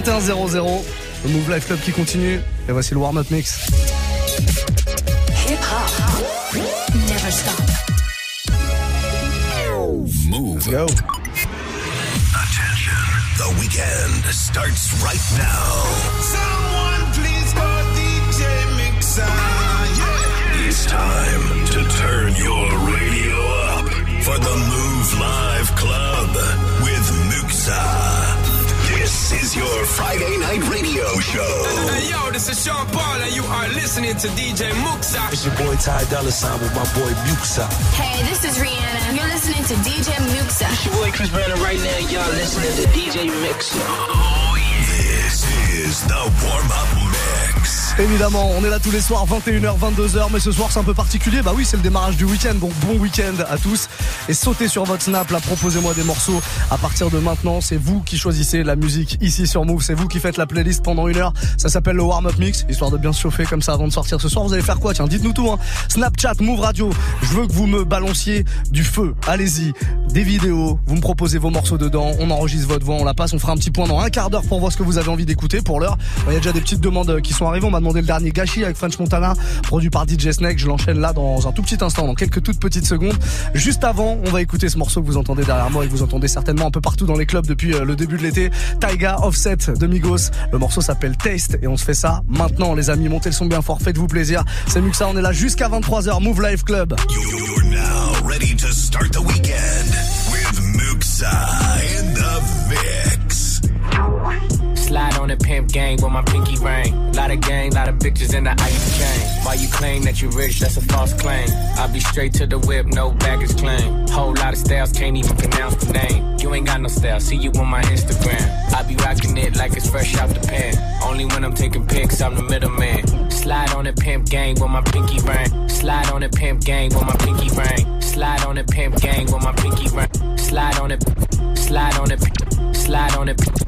21 00. Le Move Life Club qui continue. Et voici le warm-up mix. Hip hop. Never stop. Move. Go. Attention. The weekend starts right now. Someone please call DJ Mixer. Yeah. It's time to turn your radio up for the Move Live Club with Muxa. This is your Friday night radio show. Hey yo, this is Sean Paul and you are listening to DJ Muxxa. It's your boy Ty Dolla Sign with my boy Muxxa. Hey, this is Rihanna. You're listening to DJ Muxxa. It's your boy Chris Banner right now. Y'all listening to DJ Mix. This is the warm up mix. Évidemment, on est là tous les soirs, 21h, 22h, mais ce soir c'est un peu particulier. Bah oui, c'est le démarrage du week-end, donc bon week-end à tous. Et sautez sur votre snap, là, proposez-moi des morceaux. À partir de maintenant, c'est vous qui choisissez la musique ici sur Move. C'est vous qui faites la playlist pendant une heure. Ça s'appelle le warm-up mix, histoire de bien se chauffer comme ça avant de sortir ce soir. Vous allez faire quoi? Tiens, dites-nous tout. Hein. Snapchat, Move Radio. Je veux que vous me balanciez du feu. Allez-y, des vidéos. Vous me proposez vos morceaux dedans. On enregistre votre voix, on la passe. On fera un petit point dans un quart d'heure pour voir ce que vous avez envie d'écouter. Pour l'heure, il y a déjà des petites demandes qui sont arrivées. Demandé le dernier gâchis avec French Montana, produit par DJ Snake. Je l'enchaîne là dans un tout petit instant, dans quelques toutes petites secondes. Juste avant, on va écouter ce morceau que vous entendez derrière moi et que vous entendez certainement un peu partout dans les clubs depuis euh, le début de l'été. Taiga Offset de Migos. Le morceau s'appelle Taste et on se fait ça maintenant, les amis. Montez le son bien fort, faites-vous plaisir. C'est Muxa, on est là jusqu'à 23h. Move Live Club. You're now ready to start the weekend with Muxa in the mix. Slide on the pimp gang with my pinky ring. Bitches in the ice chain. Why you claim that you rich, that's a false claim. I'll be straight to the whip, no baggage claim. Whole lot of styles, can't even pronounce the name. You ain't got no style, see you on my Instagram. I be rocking it like it's fresh out the pan. Only when I'm taking pics, I'm the middleman. Slide on the pimp gang with my pinky ring. Slide on the pimp gang with my pinky ring. Slide on the pimp gang with my pinky ring. Slide on it, slide on it, slide on it, slide on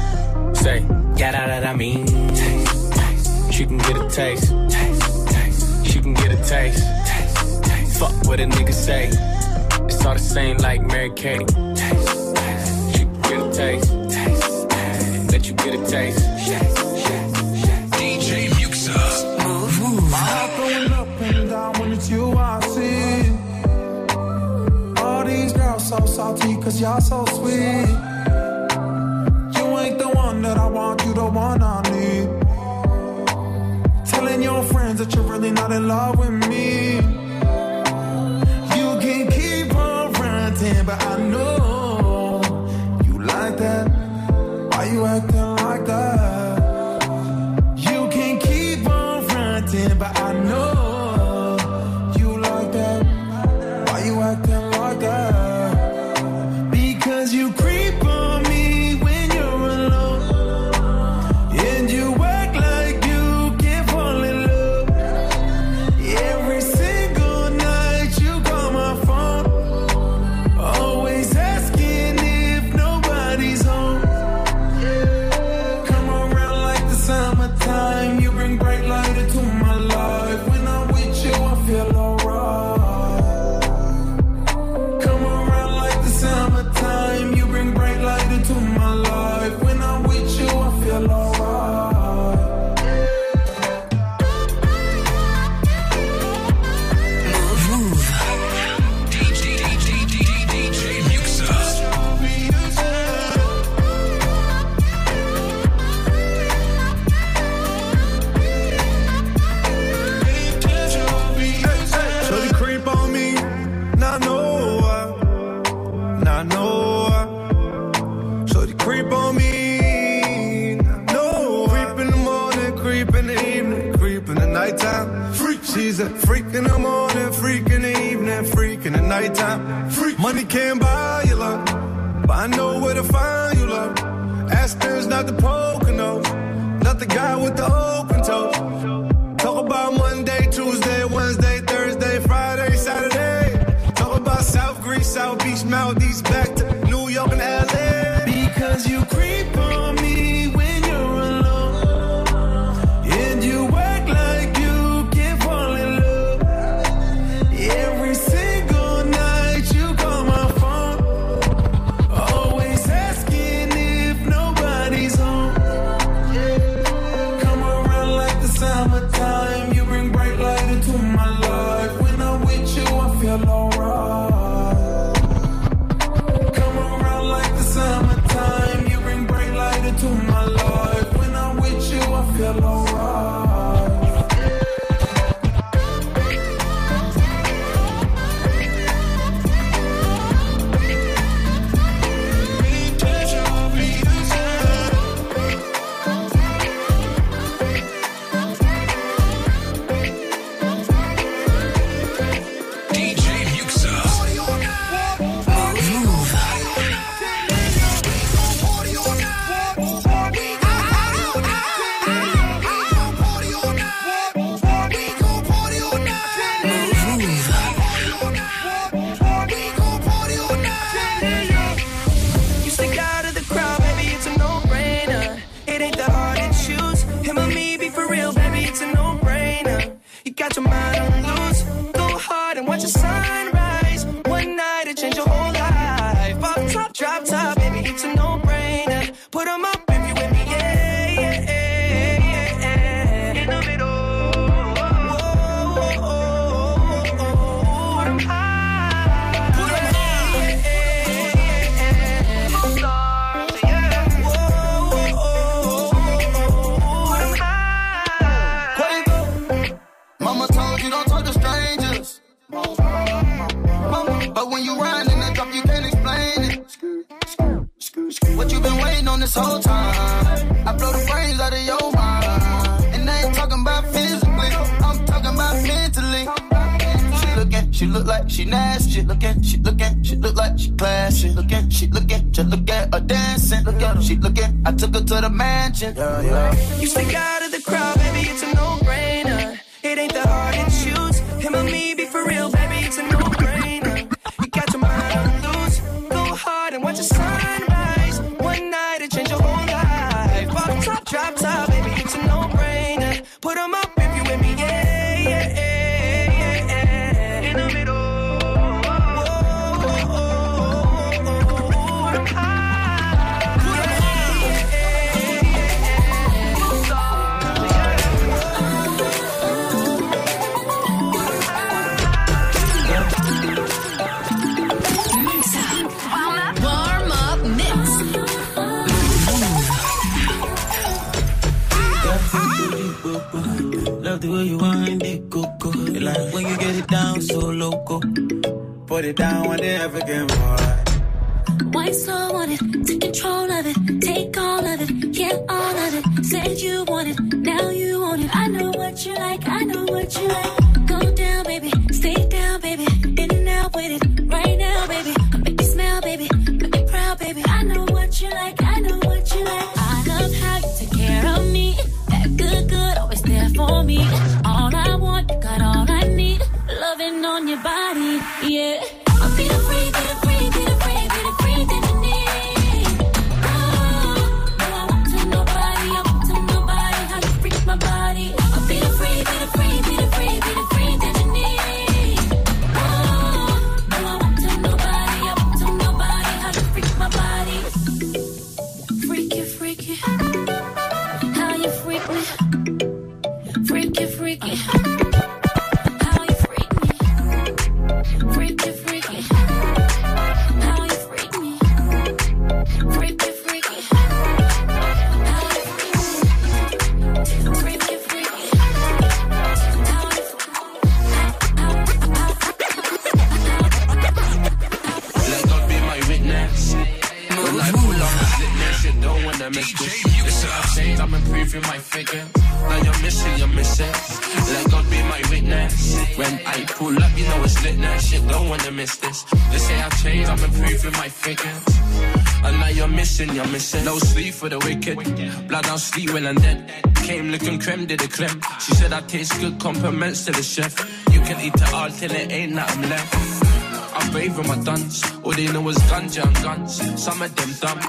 Say, yeah, that, that I mean. Taste, taste. She can get a taste. Taste, taste. She can get a taste. Taste, taste. Fuck what a nigga say. It's all the same like Mary Kate. Taste, taste. She can get a taste. Taste, taste. Let you get a taste. DJ Muxxa. I'm going up and down when it's you I see. All these girls so salty cause y'all so sweet. That I want, you the one I need. Telling your friends that you're really not in love with me. You can keep on ranting, but I know you like that. Why you acting door. So they creep on me. No, creep in the morning, creep in the evening, creep in the nighttime. Freak, she's a freak in the morning, freak in the evening, freak in the nighttime. Freak, money can't buy you love, but I know where to find you love. Aspen's not the Pocono, not the guy with the open toes. Talk about Monday, Tuesday, Wednesday, Thursday, Friday, Saturday. South Greece, South Beach, Maldives, back to New York and LA. Because you attention. Yeah, yeah. You stick out. control of it, take all of it, get all of it. Said you want it, now you want it. I know what you like, I know what you like. When I'm dead. Came looking creme, did a creme. She said I taste good, compliments to the chef. You can eat it all till it ain't nothing left. I bathe with my duns. All they know is ganja and guns. Some of them dumb.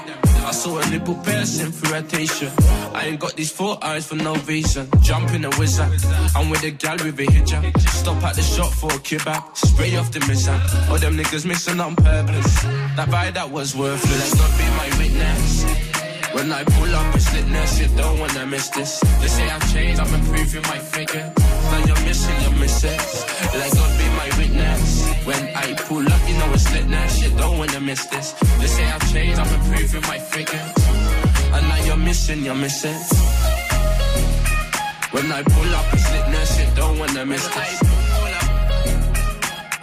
I saw a nipple piercing through rotation. I ain't got these four eyes for no reason. Jump in a wizard. I'm with a gal with a hijab. Stop at the shop for a kebab. Spray off the missile. All them niggas missing on purpose. That buy that was worthless. God be my witness. When I pull up, it's litness. You don't wanna miss this. They say I've changed, I'm improving my figure. Now you're missing your misses. Let God be my witness. When I pull up, you know it's litness. You don't wanna miss this. They say I've changed, I'm improving my figure. And now you're missing your misses. When I pull up, it's litness. You don't wanna miss this.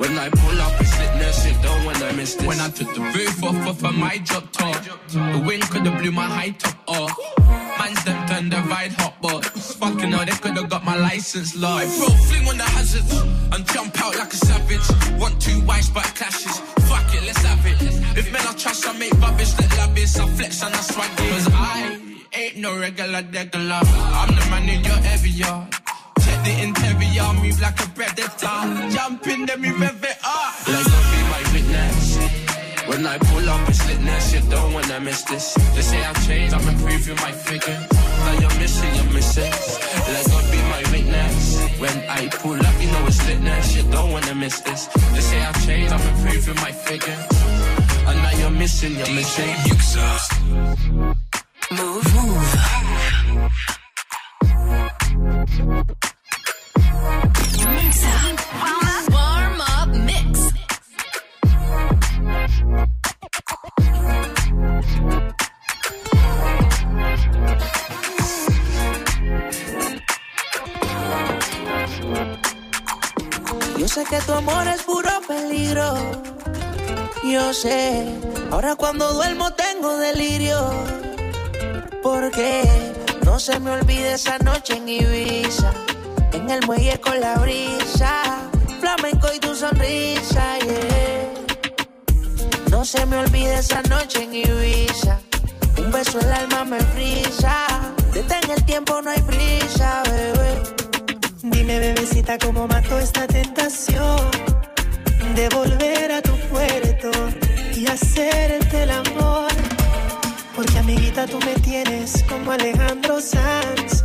When I pull up, it's litness, you don't wanna miss this. When I took the roof off off of my drop top, the wind could've blew my high top off. Man's them turned the ride hot, but fucking hell, they could've got my license lost. I bro, fling on the hazards and jump out like a savage. Want two wives, but it clashes. Fuck it, let's have it. If men are trash, I make rubbish, let lavish. I flex and I swag it. Cause I ain't no regular degular. I'm the man in your every yard. Check the interior, move like a predator. Jump in, then we rev it up. Let God be my witness. When I pull up, it's litness. You don't wanna miss this. They say I've changed, I'm improving my figure. Now you're missing your misses. Let God be my witness. When I pull up, you know it's litness. You don't wanna miss this. They say I've changed, I'm improving my figure. And now you're missing your misses. Move, move. Yo sé que tu amor es puro peligro. Yo sé, ahora cuando duermo tengo delirio. Porque no se me olvide esa noche en Ibiza. En el muelle con la brisa. Flamenco y tu sonrisa, yeah. No se me olvide esa noche en Ibiza. Un beso el alma me frisa. Detén el tiempo, no hay prisa, bebé. Dime, bebecita, cómo mató esta tentación de volver a tu puerto y hacerte el amor. Porque, amiguita, tú me tienes como Alejandro Sanz.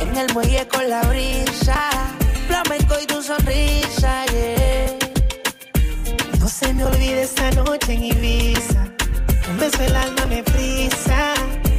En el muelle con la brisa. Flamenco y tu sonrisa, yeah. No se me olvide esa noche en Ibiza. Un beso el alma me frisa.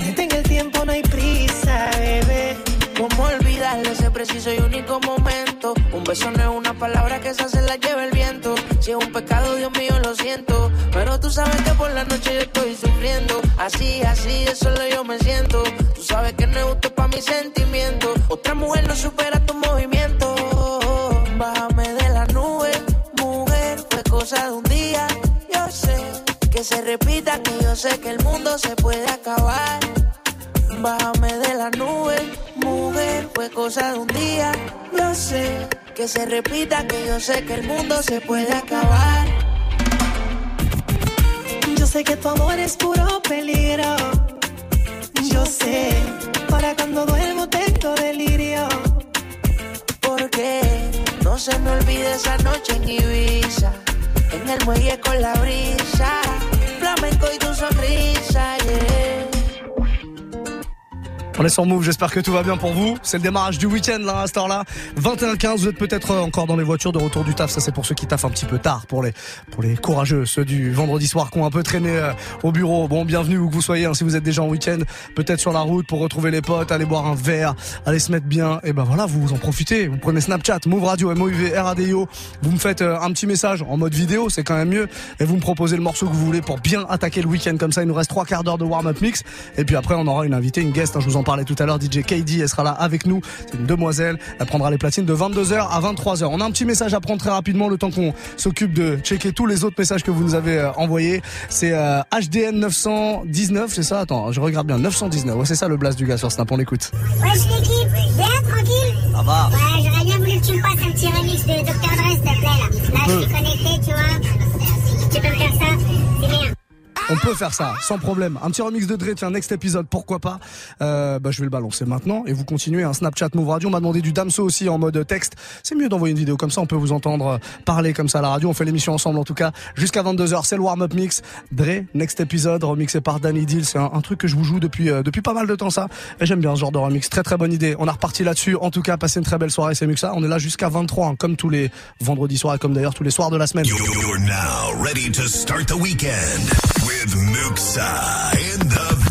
Detén el tiempo, no hay prisa, bebé. ¿Cómo olvidarle ese preciso y único momento? Un beso no es una palabra que esa se la lleva el viento. Si es un pecado, Dios mío, lo siento. Pero tú sabes que por la noche yo estoy sufriendo. Así, así, de solo yo me siento. Sabes que no es justo para mis sentimientos. Otra mujer no supera tu movimiento. Bájame de la nube, mujer, fue cosa de un día. Yo sé que se repita, que yo sé que el mundo se puede acabar. Bájame de la nube, mujer, fue cosa de un día. Yo sé que se repita, que yo sé que el mundo se puede acabar. Yo sé que tu amor es puro peligro. Yo sé, para cuando duermo tengo delirio. Porque no se me olvide esa noche en Ibiza. En el muelle con la brisa. Flamenco y tu sonrisa, yeah. On est sur Move, j'espère que tout va bien pour vous. C'est le démarrage du week-end là à cette heure-là. 21-15, vous êtes peut-être encore dans les voitures de retour du taf. Ça c'est pour ceux qui taffent un petit peu tard, pour les pour les courageux, ceux du vendredi soir qui ont un peu traîné euh, au bureau. Bon, bienvenue où que vous soyez. hein, si vous êtes déjà en week-end, peut-être sur la route pour retrouver les potes, aller boire un verre, aller se mettre bien. Et ben voilà, vous en profitez. Vous prenez Snapchat, Move Radio, MOUV, RADIO. Vous me faites euh, un petit message en mode vidéo, c'est quand même mieux. Et vous me proposez le morceau que vous voulez pour bien attaquer le week-end. Comme ça, il nous reste trois quarts d'heure de warm-up mix. Et puis après, on aura une invitée, une guest. hein, je vous en parlais tout à l'heure. DJ KD, elle sera là avec nous. C'est une demoiselle. Elle prendra les platines de 22h à 23h. On a un petit message à prendre très rapidement le temps qu'on s'occupe de checker tous les autres messages que vous nous avez euh, envoyés. C'est euh, HDN 919, c'est ça? Attends, je regarde bien. 919. Ouais, c'est ça le blast du gars sur Snap. On l'écoute. Wesh l'équipe, bien tranquille Ça va. Ouais, j'aurais bien voulu que tu me passes un petit remix de Dr. Dre s'il te plaît là. Là je suis connecté, On peut faire ça, sans problème. Un petit remix de Dre, tiens, next épisode, pourquoi pas euh, Bah, je vais le balancer maintenant et vous continuez. Un Snapchat Move Radio. On m'a demandé du Damso aussi en mode texte. C'est mieux d'envoyer une vidéo comme ça. On peut vous entendre euh, parler comme ça à la radio. On fait l'émission ensemble en tout cas jusqu'à 22 h C'est le warm up mix. Dre, next épisode, remixé par Danny Deal. C'est un, truc que je vous joue depuis euh, depuis pas mal de temps ça. Et j'aime bien ce genre de remix. Très très bonne idée. On a reparti là-dessus. En tout cas, passez une très belle soirée. C'est mieux ça. On est là jusqu'à 23, hein, comme tous les vendredis soirs et comme d'ailleurs tous les soirs de la semaine. With Muxxa in the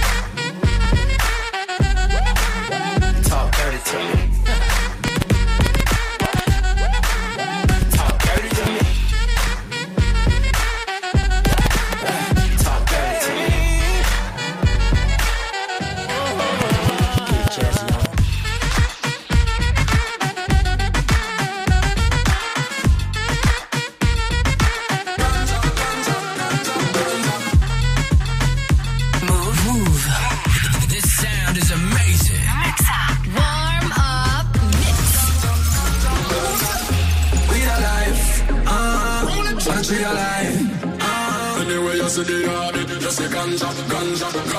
to the yard. Just a ganja, ganja, ganja.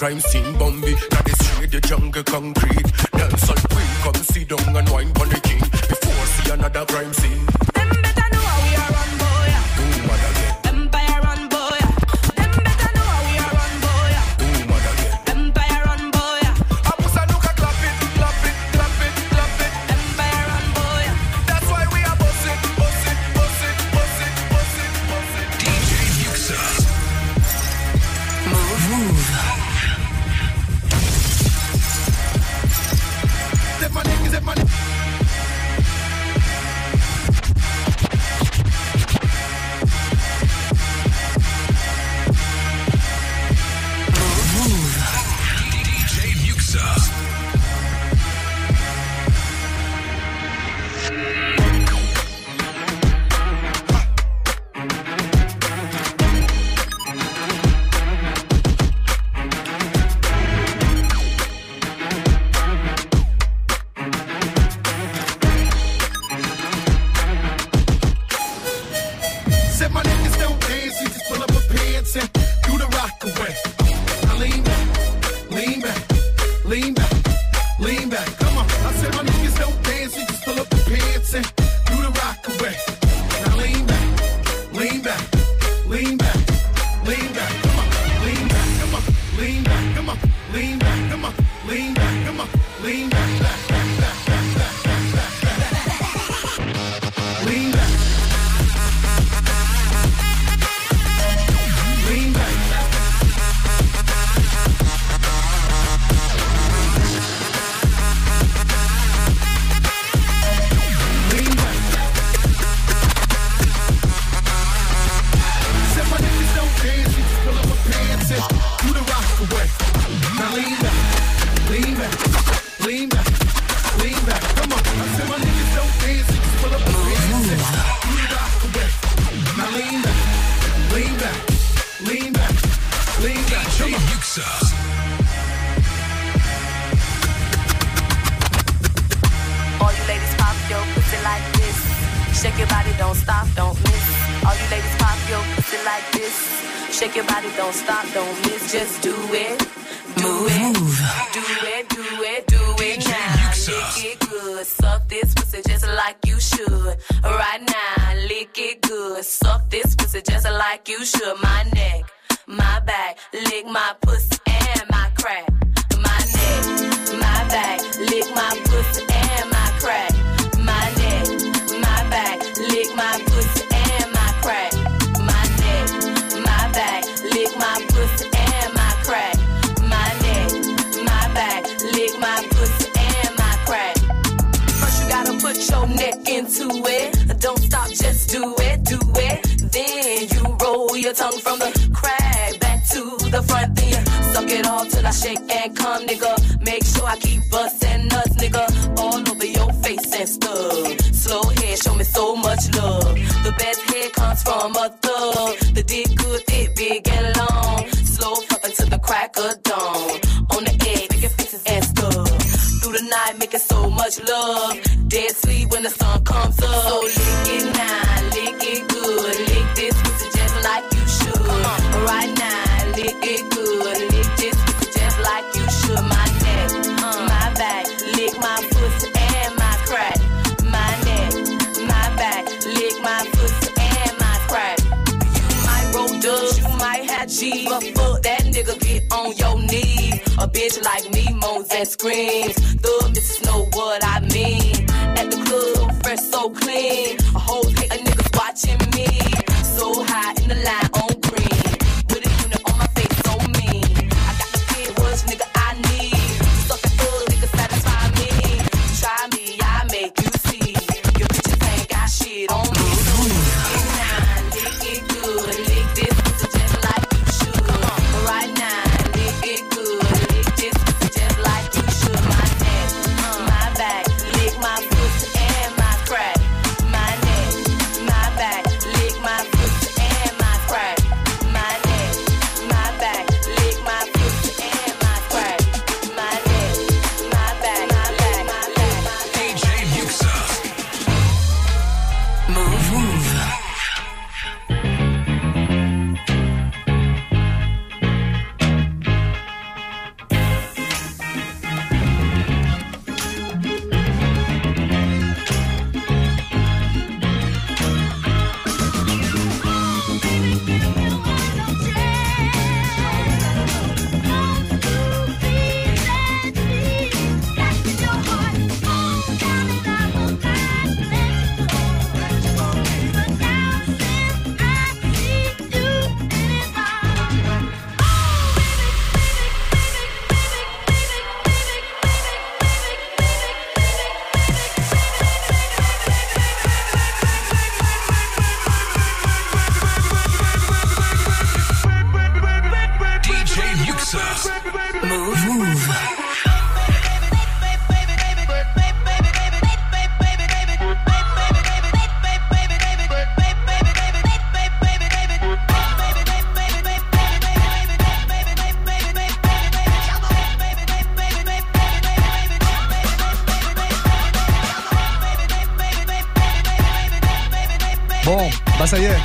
crime scene Bambi. like you should. Right now, lick it good. Suck this pussy just like you should. My neck, my back, lick my pussy and your tongue from the crack back to the front, then you suck it all till I shake and come, nigga. Make sure I keep busting nuts, nigga, all over your face and stuff. Slow head, show me so much love. The best head comes from a thug. The dick good, thick, big and long. Slow fuck until the crack of dawn. On the edge, making faces and stuff. Through the night, making so much love. Dead sleep when the sun comes up. So neighbor. Fuck that nigga, get on your knees. A bitch like me moans and screams. Thug, this know what I mean. At the club, fresh so clean. A whole hate of niggas watching me.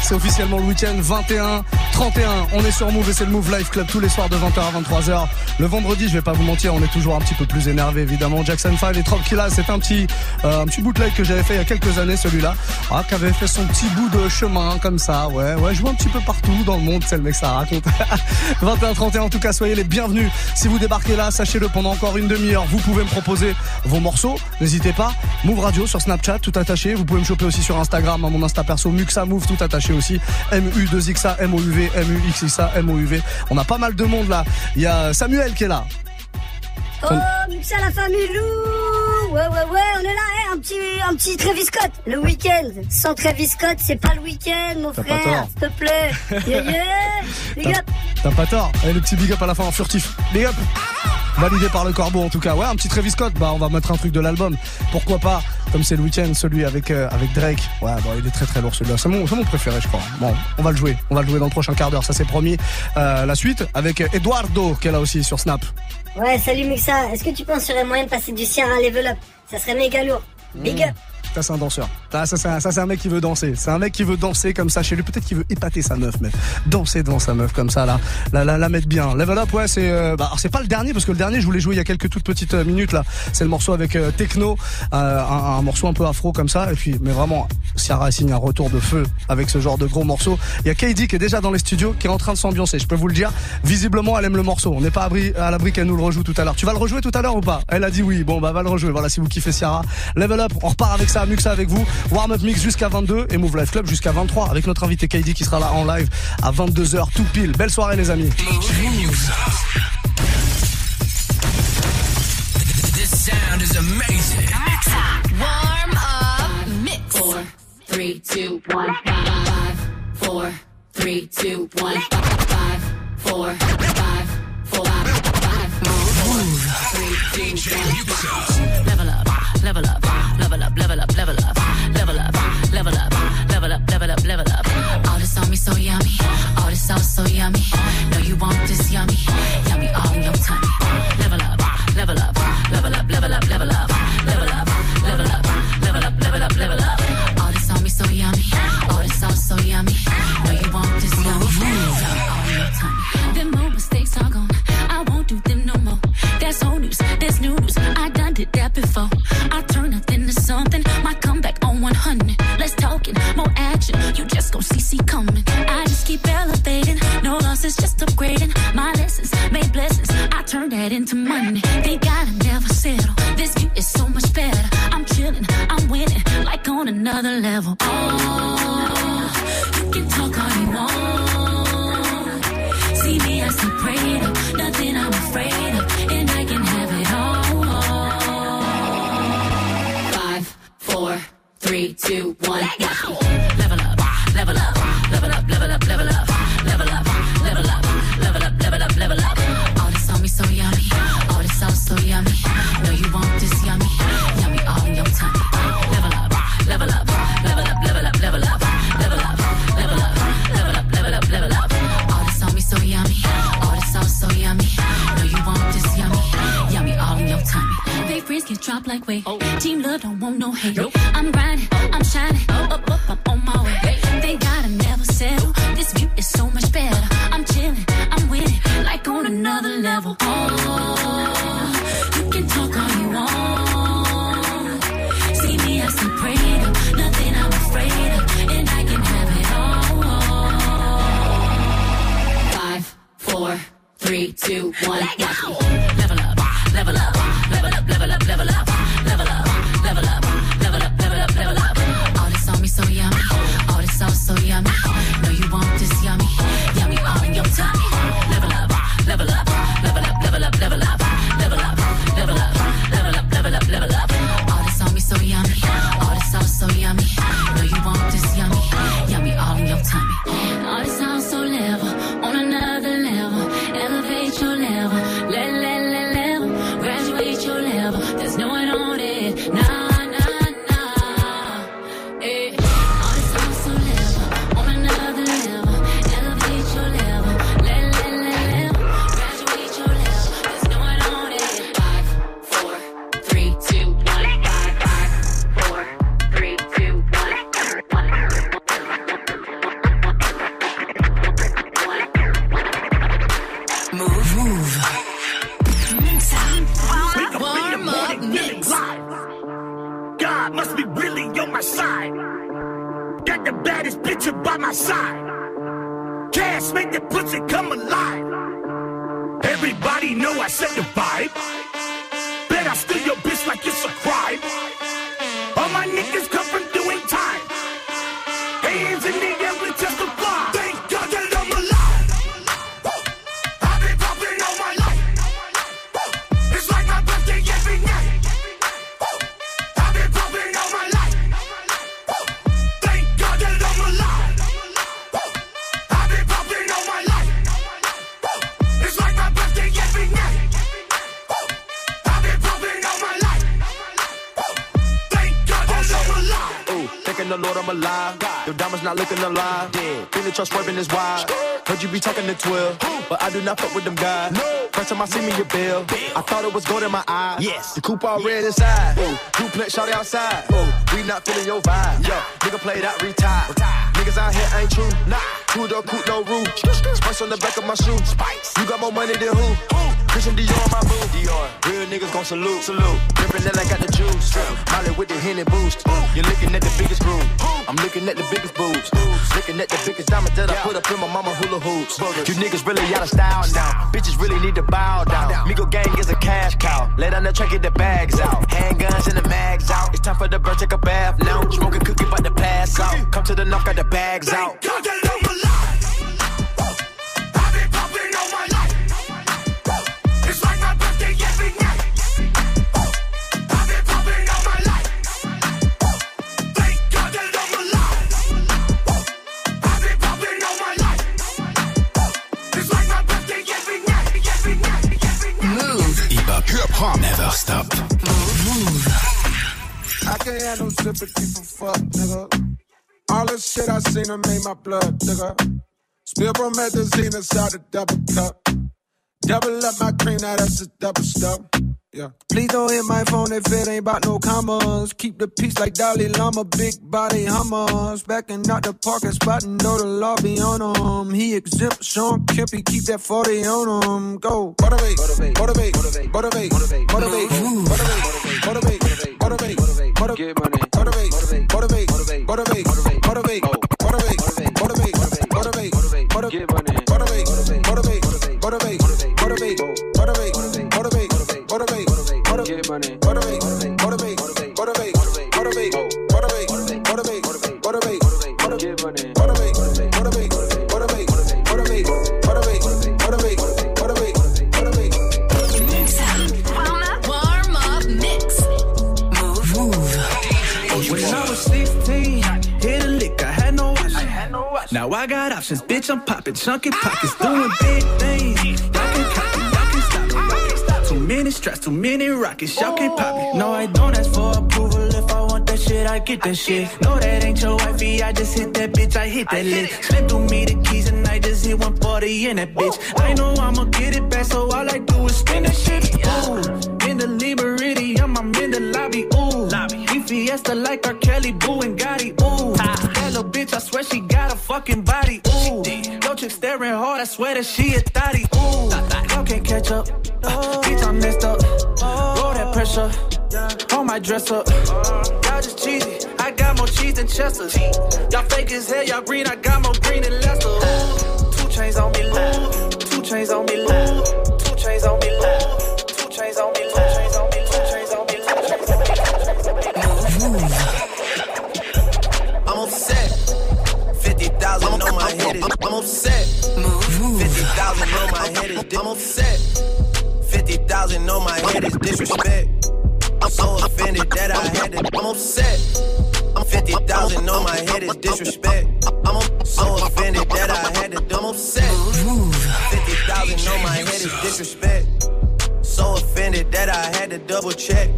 C'est officiellement le week-end 21, 31. On est sur Move et c'est le Move Life Club tous les soirs de 20h à 23h. Le vendredi, je vais pas vous mentir, on est toujours un petit peu plus énervé évidemment. Jackson 5 et Tranquilla, c'est un petit euh, un petit bootleg que j'avais fait il y a quelques années celui-là. Ah, qui avait fait son petit bout de chemin comme ça. Ouais, ouais, je vois un petit peu partout dans le monde, c'est le mec ça raconte. 21, 31 en tout cas, soyez les bienvenus. Si vous débarquez là, sachez-le pendant encore une demi-heure, vous pouvez me proposer vos morceaux. N'hésitez pas. Move Radio sur Snapchat, tout attaché. Vous pouvez me choper aussi sur Instagram, à mon Insta perso Muxa Move, tout attaché aussi. MU2XA, MUXXA, MOUV. On a pas mal de monde là. Il y a Samuel qui est là. Oh, Muxa la famille Lou Ouais, ouais, ouais, on est là, hein, un petit, un petit Travis Scott. Le week-end. Sans Travis Scott, c'est pas le week-end, mon frère. S'il te plaît. Yeah, yeah. Big up. T'as pas tort. Allez, le petit big up à la fin en furtif. Big up. Validé par le corbeau en tout cas. Ouais, un petit Travis Scott. Bah, on va mettre un truc de l'album. Pourquoi pas Comme c'est le week-end, celui avec euh, avec Drake. Ouais, bon, il est très très lourd celui-là. C'est mon, c'est mon préféré, je crois. Bon, on va le jouer. On va le jouer dans le prochain quart d'heure. Ça c'est promis. Euh, la suite avec Eduardo qui est là aussi sur Snap. Ouais, salut Muxa. Est-ce que tu penses qu'il y aurait moyen de passer du Sierra Level Up? Ça serait méga lourd. Big up. Ça c'est un danseur. Ça, ça, un, ça, c'est un mec qui veut danser. C'est un mec qui veut danser comme ça chez lui. Peut-être qu'il veut épater sa meuf, mais danser devant sa meuf comme ça là, la, la, la mettre bien. Level Up, ouais, c'est euh, bah, c'est pas le dernier parce que le dernier je voulais jouer il y a quelques toutes petites euh, minutes là. C'est le morceau avec euh, Techno, euh, un, un morceau un peu afro comme ça. Et puis, mais vraiment, Ciara signe un retour de feu avec ce genre de gros morceau. Il y a KD qui est déjà dans les studios, qui est en train de s'ambiancer. Je peux vous le dire. Visiblement, elle aime le morceau. On n'est pas à l'abri qu'elle nous le rejoue tout à l'heure. Tu vas le rejouer tout à l'heure ou pas? Elle a dit oui. Bon, bah va le rejouer. Voilà, si vous kiffez Ciara. Level Up, on repart avec ça, Muxa avec vous. Warm Up Mix jusqu'à 22 et Move Life Club jusqu'à 23 avec notre invité KD qui sera là en live à 22h tout pile. Belle soirée les amis. This sound is amazing. Warm up mix. Four, three, two, one, five, four, three, two, one, five, four, five, four, five, move, three, two, one, level up, level up, level up, level up, level up, level up, level up, level up, level up, level up. All this on me so yummy, all this sauce so yummy. Know you want this yummy, yummy all in your tummy. Level up, level up, level up, level up, level up, level up, two, one. Level thanking the Lord I'm alive. Your diamonds not looking alive. Feeling trust swerving is wild. Heard you be talking to 12, but I do not fuck with them guys. First time I see me, your bill. I thought it was gold in my eye. Yes. The coupe all red inside. Ooh, duplex shot outside. Ooh, we not feeling your vibe. Yo, nigga played out, retired. Niggas out here ain't true. Nah, two door coupe, no roof. Spice on the back of my shoe. Spice. You got more money than who? Christian Dior, my boo. Dior. Real niggas gon' salute. Salute. Drippin' that I got the juice. Molly with the Henny boost. You're looking at the biggest groove. I'm looking at the biggest boobs. Looking at the biggest diamond that I put up in my mama hula hoops. You niggas really out of style now. Bitches really need to bow down. Migo gang is a cash cow. Lay down the track, get the bags out. Handguns and the mags out. It's time for the bird, take a bath now. Smoking cookie, about the pass out. Come to the knock, got the bags out. God that. I've hop, never stop. Move. I can't have no sympathy for fuck, nigga. All the shit I seen done made my blood, nigga. Spill promethazine inside a double cup. Double up my cream, now that's a double stuff. Yeah. Please don't hit my phone if it ain't about no commas. Keep the peace like Dalai Lama, big body hummers. Backing out the parking spot and know the law be on him. He exempt Sean Kempy, keep that 40 on him. Go. Motivate, motivate, motivate, motivate, motivate, motivate, motivate, motivate, motivate, motivate, motivate, motivate, get money, motivate, motivate, motivate, motivate, motivate, motivate, motivate, motivate, chunky pockets, doing big things. Y'all can copy, y'all can stop me. Y'all can stop. Too many straps, too many rockets, y'all can't pop me. No, I don't ask for approval. If I want that shit, I get that shit. No, that ain't your wifey. I just hit that bitch, I hit that lick. Slip through me the keys and I just hit 140 in that bitch. I know I'ma get it back, so all I do is spin that shit. Ooh, in the Liberty, I'm, I'm in the lobby. Ooh, we fiesta like our Kelly, Boo and Gotti. Ooh, that little bitch, I swear she got a fucking body. Swear that she a thotty. Ooh, y'all can't catch up. Bitch, I'm messed up. Roll that pressure. Hold my dress up. Y'all just cheesy. I got more cheese than Chester. Y'all fake as hell, y'all green. I got more green than Lester. Di- I'm upset. 50,000 on my head is disrespect. I'm so offended that I had to. I'm upset. I'm 50,000 on my head is disrespect. I'm so offended that I had to. I'm upset. 50,000 on my head is disrespect. So offended that I had to double check.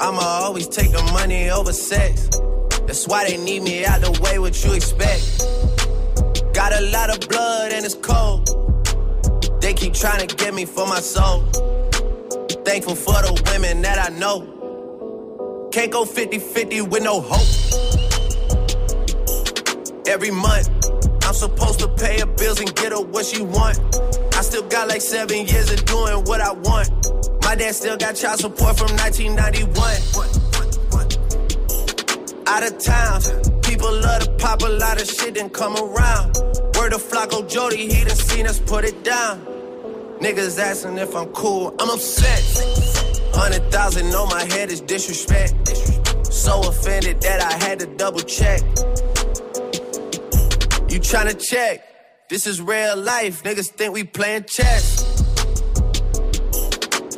I'ma always take the money over sex. That's why they need me out the way, what you expect. Got a lot of blood and it's cold. They keep trying to get me for my soul. Thankful for the women that I know. Can't go 50 50 with no hope. Every month, I'm supposed to pay her bills and get her what she want. I still got like seven years of doing what I want. My dad still got child support from 1991. Out of town, people love to pop a lot of shit and come around. Word of Flocko Jody, he done seen us put it down. Niggas asking if I'm cool, I'm upset. Hundred thousand on my head is disrespect. So offended that I had to double check. You tryna check? This is real life. Niggas think we playing chess.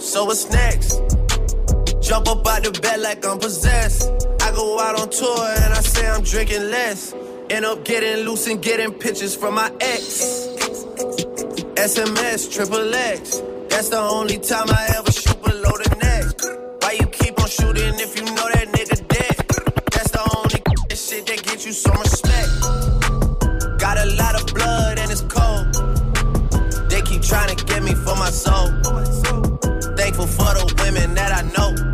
So what's next? Jump up out the bed like I'm possessed. I go out on tour and I say I'm drinking less. End up getting loose and getting pictures from my ex. SMS, triple X. That's the only time I ever shoot below the neck. Why you keep on shooting if you know that nigga dead? That's the only shit that gets you some respect. Got a lot of blood and it's cold. They keep trying to get me for my soul. Thankful for the women that I know.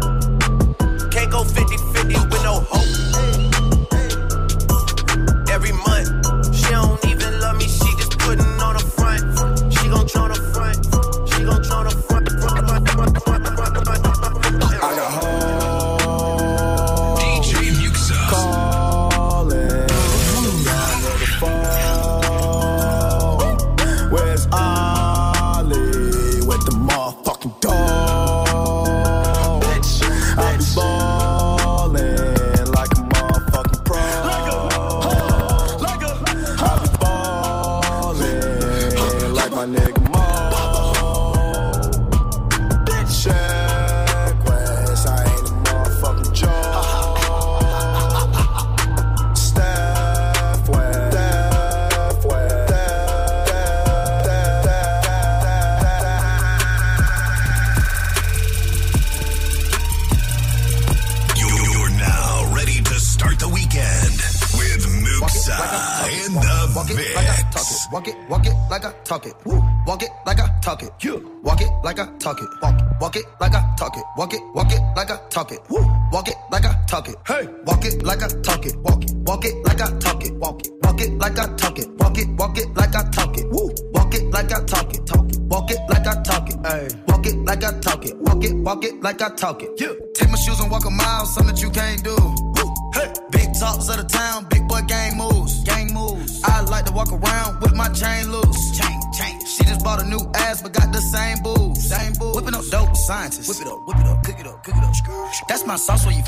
Talk it. Woo. Walk it like I talk it. You. Walk it like I talk it. Walk it, walk it like I talk it. Walk it, walk it like I talk it. Woo. Walk it like I talk it. Hey. Walk it like I talk it. Walk it, walk it like I talk it. Walk it, walk it like I talk it. Walk it, walk it like I talk it. Woo. Walk it like I talk it. Talk it. Walk it like I talk it. Hey. Walk it like I talk it. Walk it, walk it like I talk it.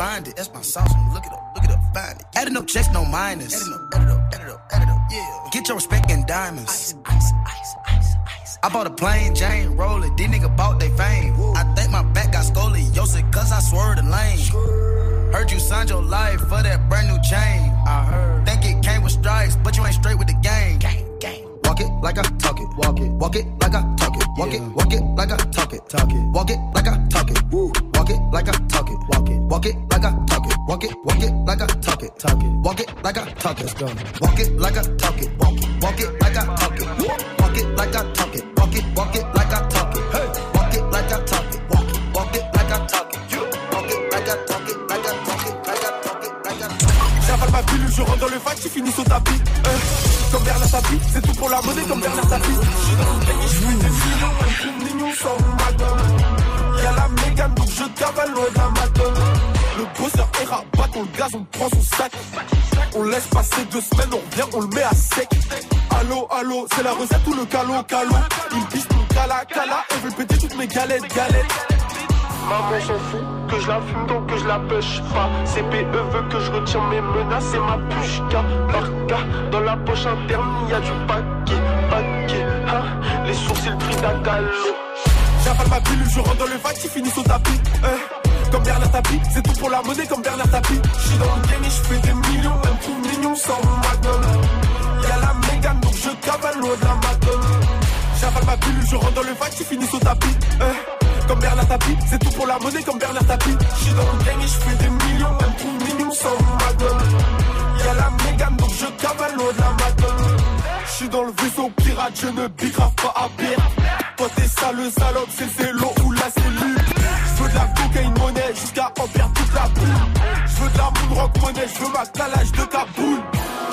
Find it. That's my sauce look it up, look it up, find it. Adding up checks, no minus. Adding up, add it up, add it up, add it up, yeah. Get your respect in diamonds. Ice, ice, ice, ice, ice. I bought a plain Jane roller. These nigga bought they fame. I think my back got scoliosis, cause I swerved the lane. Heard you signed your life for that brand new chain. I heard. Think talk fume donc que je la pêche pas. CPE veut que je retire mes menaces et ma pushka Par cas dans la poche interne y a du paquet Paquet. Hein Les sourcils Frida Kahlo J'avale ma pilule je rentre dans le vac qui finit au tapis. Eh. Comme Bernard Tapie C'est tout pour la monnaie comme Bernard Tapie. J'suis dans le game et j'fais des millions Un coup mignon sans magnum Y'a la mégane donc je cavale loin de la madone. J'avale ma pilule je rentre dans le vac qui finit au tapis C'est tout pour la monnaie comme Bernard Tapie. J'suis dans le gang et j'fais des millions, un trou mignon sans madone. Y'a la mégane donc je cavale de la madone. J'suis dans le vaisseau pirate, je ne bicrave pas à pierre. Toi t'es sale salope, c'est zélo ou la cellule. J'veux de la cocaïne monnaie jusqu'à en perdre toute la boule. J'veux de la moon rock monnaie, j'veux ma calage de Kaboul.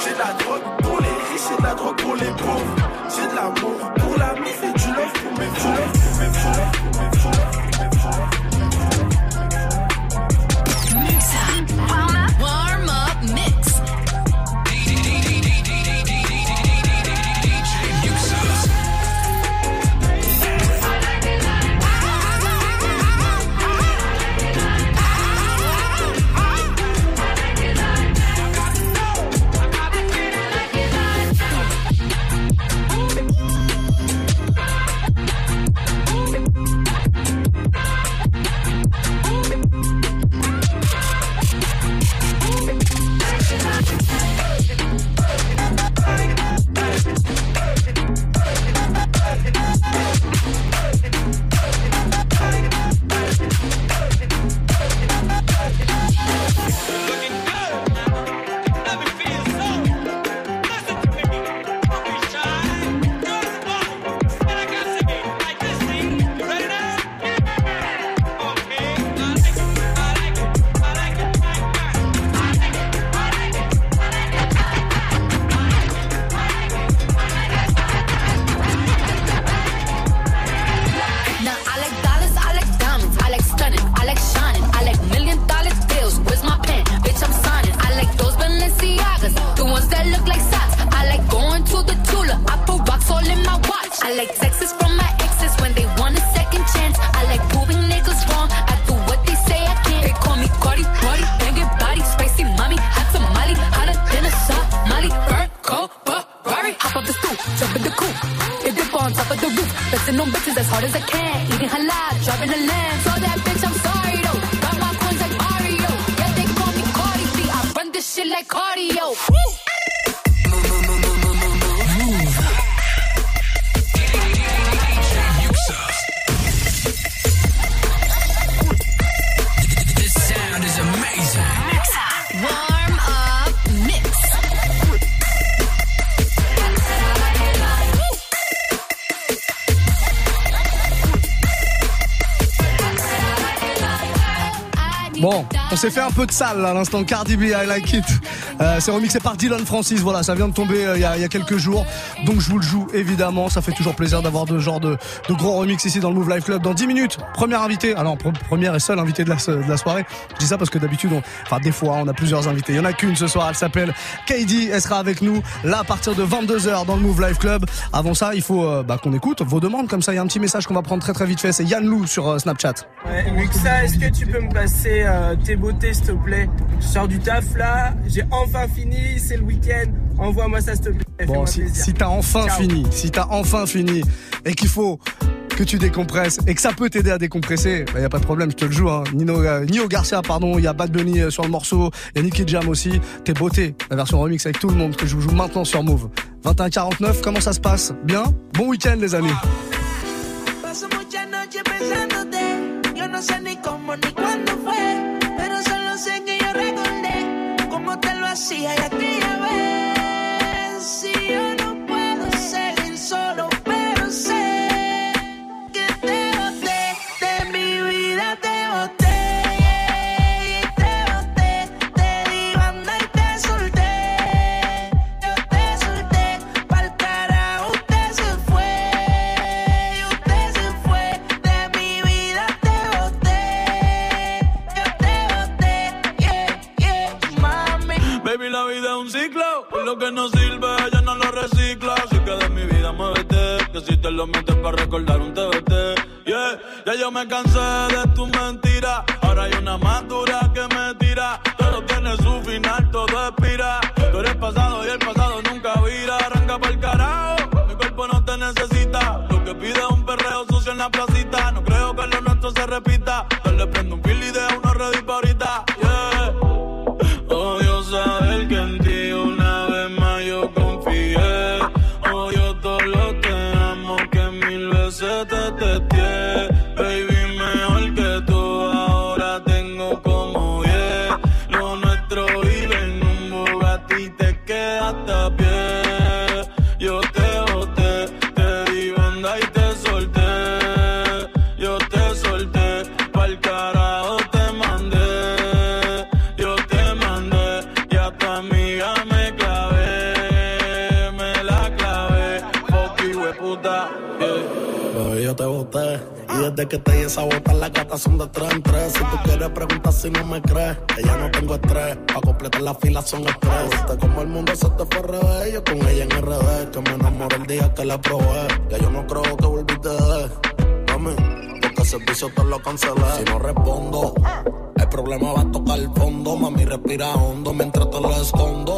J'ai de la drogue pour les riches et de la drogue pour les pauvres. On s'est fait un peu de salle là, à l'instant. Cardi B, I like it. Euh, c'est remixé par Dylan Francis. Voilà, ça vient de tomber euh, il y, a, y a quelques jours. Donc je vous le joue évidemment. Ça fait toujours plaisir d'avoir de genre de, de gros remix ici dans le Move Life Club. Dans 10 minutes, première invitée. Alors pre- première et seule invitée de la, de la soirée. Je dis ça parce que d'habitude, enfin des fois, on a plusieurs invités. Il y en a qu'une ce soir. Elle s'appelle KD. Elle sera avec nous là à partir de 22 h dans le Move Life Club. Avant ça, il faut euh, bah, qu'on écoute vos demandes. Comme ça, il y a un petit message qu'on va prendre très très vite fait. C'est Yann Lou sur Snapchat. Ouais, Muxa, est-ce que tu peux me passer tes beautés, s'il te plaît? Je sors du taf là, j'ai enfin fini, c'est le week-end. Envoie-moi ça, s'il te plaît. Bon, si, t'as enfin Ciao. fini, si t'as enfin fini et qu'il faut que tu décompresses et que ça peut t'aider à décompresser, bah y a pas de problème, je te le joue. Hein. Nino, euh, Nio Garcia, pardon, il y a Bad Bunny euh, sur le morceau, il y a Nicky Jam aussi. T'es beauté, la version remix avec tout le monde que je vous joue maintenant sur Move. 21-49, comment ça se passe? Bien? Bon week-end les amis. vacía y aquí ya ves, si yo no puedo seguir solo. Lo que no sirve, ella no lo recicla. Así que de mi vida muévete. Que si te lo metes para recordar un TBT. Yeah, ya yo me cansé de tus mentiras. Ahora hay una más dura que me tira. Todo tiene su final, todo expira. Tú eres pasado y el pasado desde que te di esa bota, las gatas son de tres en tres. Si tú quieres preguntar si no me crees, que ya no tengo estrés. Pa' completar la fila son estrés. Viste como el mundo se te fue revés. Yo con ella en RD, que me enamoré el día que la probé. Ya yo no creo que volviste de. Mami, porque el servicio te lo cancelé. Si no respondo, el problema va a tocar el fondo. Mami, respira hondo mientras te lo escondo.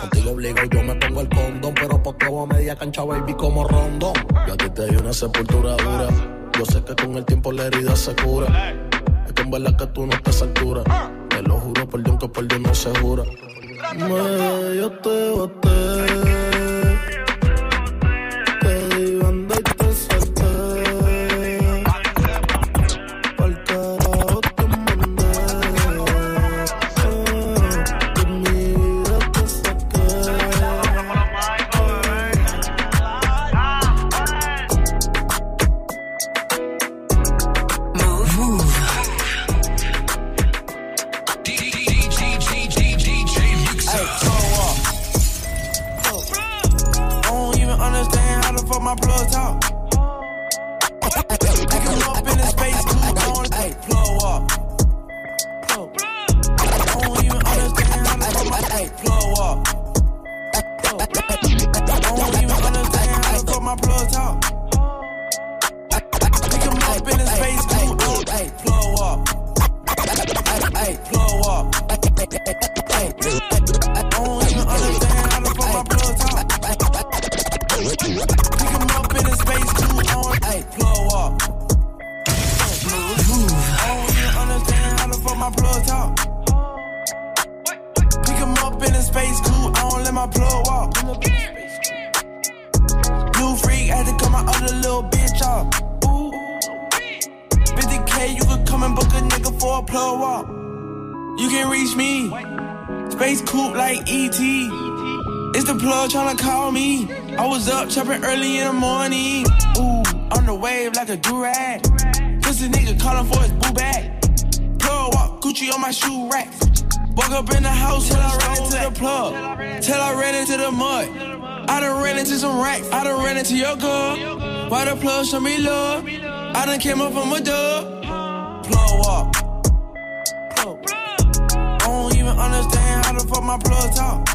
Contigo obligo yo me pongo el condón, pero por todo a media cancha, baby, como rondo. Yo a ti te di una sepultura dura. Yo sé que con el tiempo la herida se cura. Es que en verdad que tú no estás a altura. Te lo juro Dios que por Dios no se jura. Me, yo te. Why the plug show me love? I done came up from a dub. Plug walk. I don't even understand how the fuck my plug talk.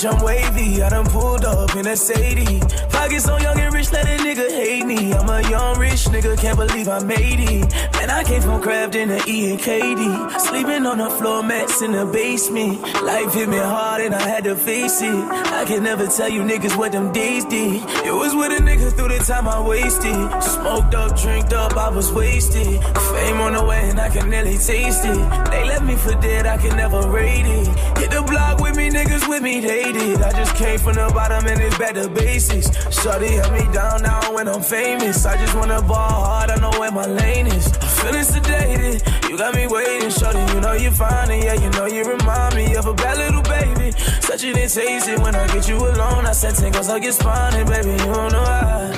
Bitch, I'm wavy, I done pulled up in a Sadie. Pockets so young and rich, let a nigga hate me. I'm a young rich nigga, can't believe I made it. Man, I came from Kraft in the E and KD. Sleeping on the floor mats in the basement. Life hit me hard and I had to face it. I can never tell you niggas what them days did. It was with a nigga through the time I wasted. Smoked up, drinked up, I was wasted. Fame on the way and I can nearly taste it. They left me for dead, I can never rate it. The block with me, niggas with me, they did. I just came from the bottom and it's better basics. Shorty held me down now when I'm famous. I just wanna ball hard, I know where my lane is. I'm feeling sedated, you got me waiting, shorty. You know you're fine, yeah, you know you remind me of a bad little baby. Such an taste it when I get you alone. I said tingles, I get spawning, baby. You don't know why.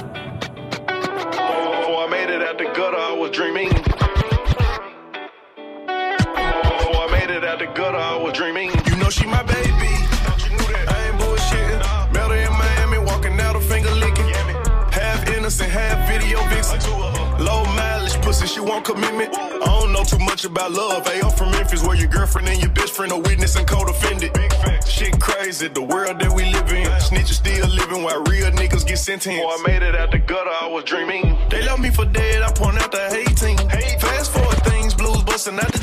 Before I made it out the gutter, I was dreaming. Before I made it out the gutter, I was dreaming. She my baby. I ain't bullshitting. Met her in Miami, walking out a finger licking. Half innocent, half video vixen. Low mileage pussy, she want commitment. I don't know too much about love. Hey, I'm from Memphis, where your girlfriend and your best friend are witness and co-defendant. Shit crazy, the world that we live in. Snitches still living while real niggas get sentenced. Before I made it out the gutter, I was dreaming. They love me for dead, I point out the hate team. Fast forward things, blues busting out the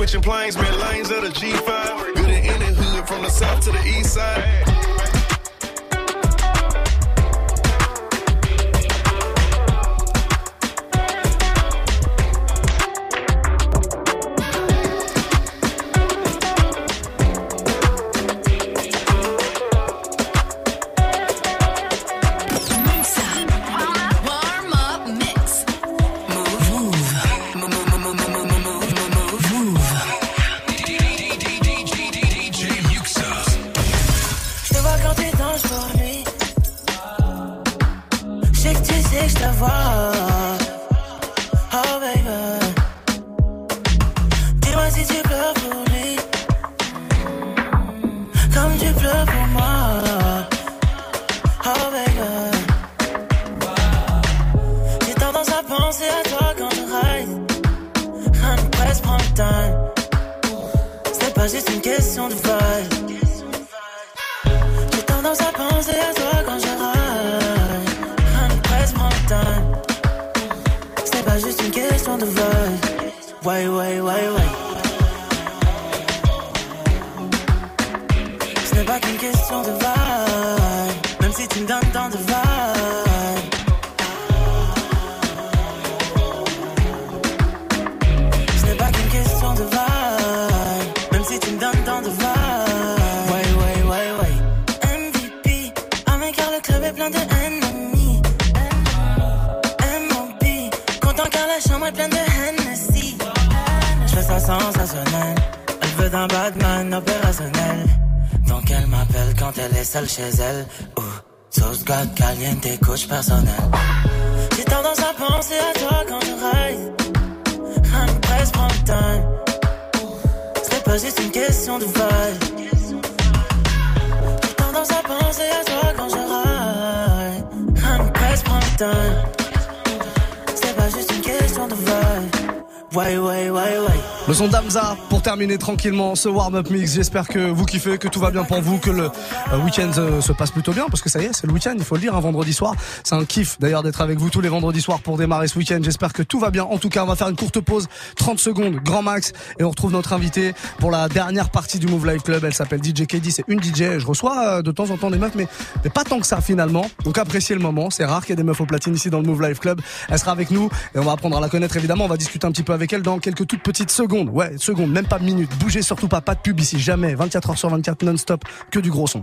switching planes, mid lanes of the G5. Good in any hood, from the south to the east side. Elle veut d'un Batman opérationnel. Donc elle m'appelle quand elle est seule chez elle. Ouh. Sauce God caliente, coach personnel. J'ai tendance à penser à toi quand je ride. I'm presque prends le time. C'est pas juste une question de vibe. J'ai tendance à penser à toi quand je ride. I'm presque prends le time. C'est pas juste une question de vibe. Ouais, ouais, ouais, ouais. Le son d'Amza pour terminer tranquillement ce warm-up mix. J'espère que vous kiffez, que tout va bien pour vous, que le euh, week-end euh, se passe plutôt bien parce que ça y est, c'est le week-end, il faut le dire, un vendredi soir. C'est un kiff d'ailleurs d'être avec vous tous les vendredis soirs pour démarrer ce week-end. J'espère que tout va bien. En tout cas, on va faire une courte pause, 30 secondes, grand max, et on retrouve notre invité pour la dernière partie du Move Live Club. Elle s'appelle DJ KD, c'est une DJ. Je reçois euh, de temps en temps des meufs, mais, mais pas tant que ça finalement. Donc appréciez le moment. C'est rare qu'il y ait des meufs au platine ici dans le Move Live Club. Elle sera avec nous et on va apprendre à la connaître évidemment. On va discuter un petit peu avec elle dans quelques toutes petites secondes. Ouais, secondes, même pas minutes. Bougez surtout pas, pas de pub ici, jamais. 24 heures sur 24 non-stop, que du gros son.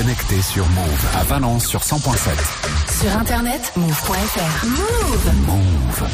connecté sur Move à Valence sur 100.7. Sur internet, move.fr. Move. Move.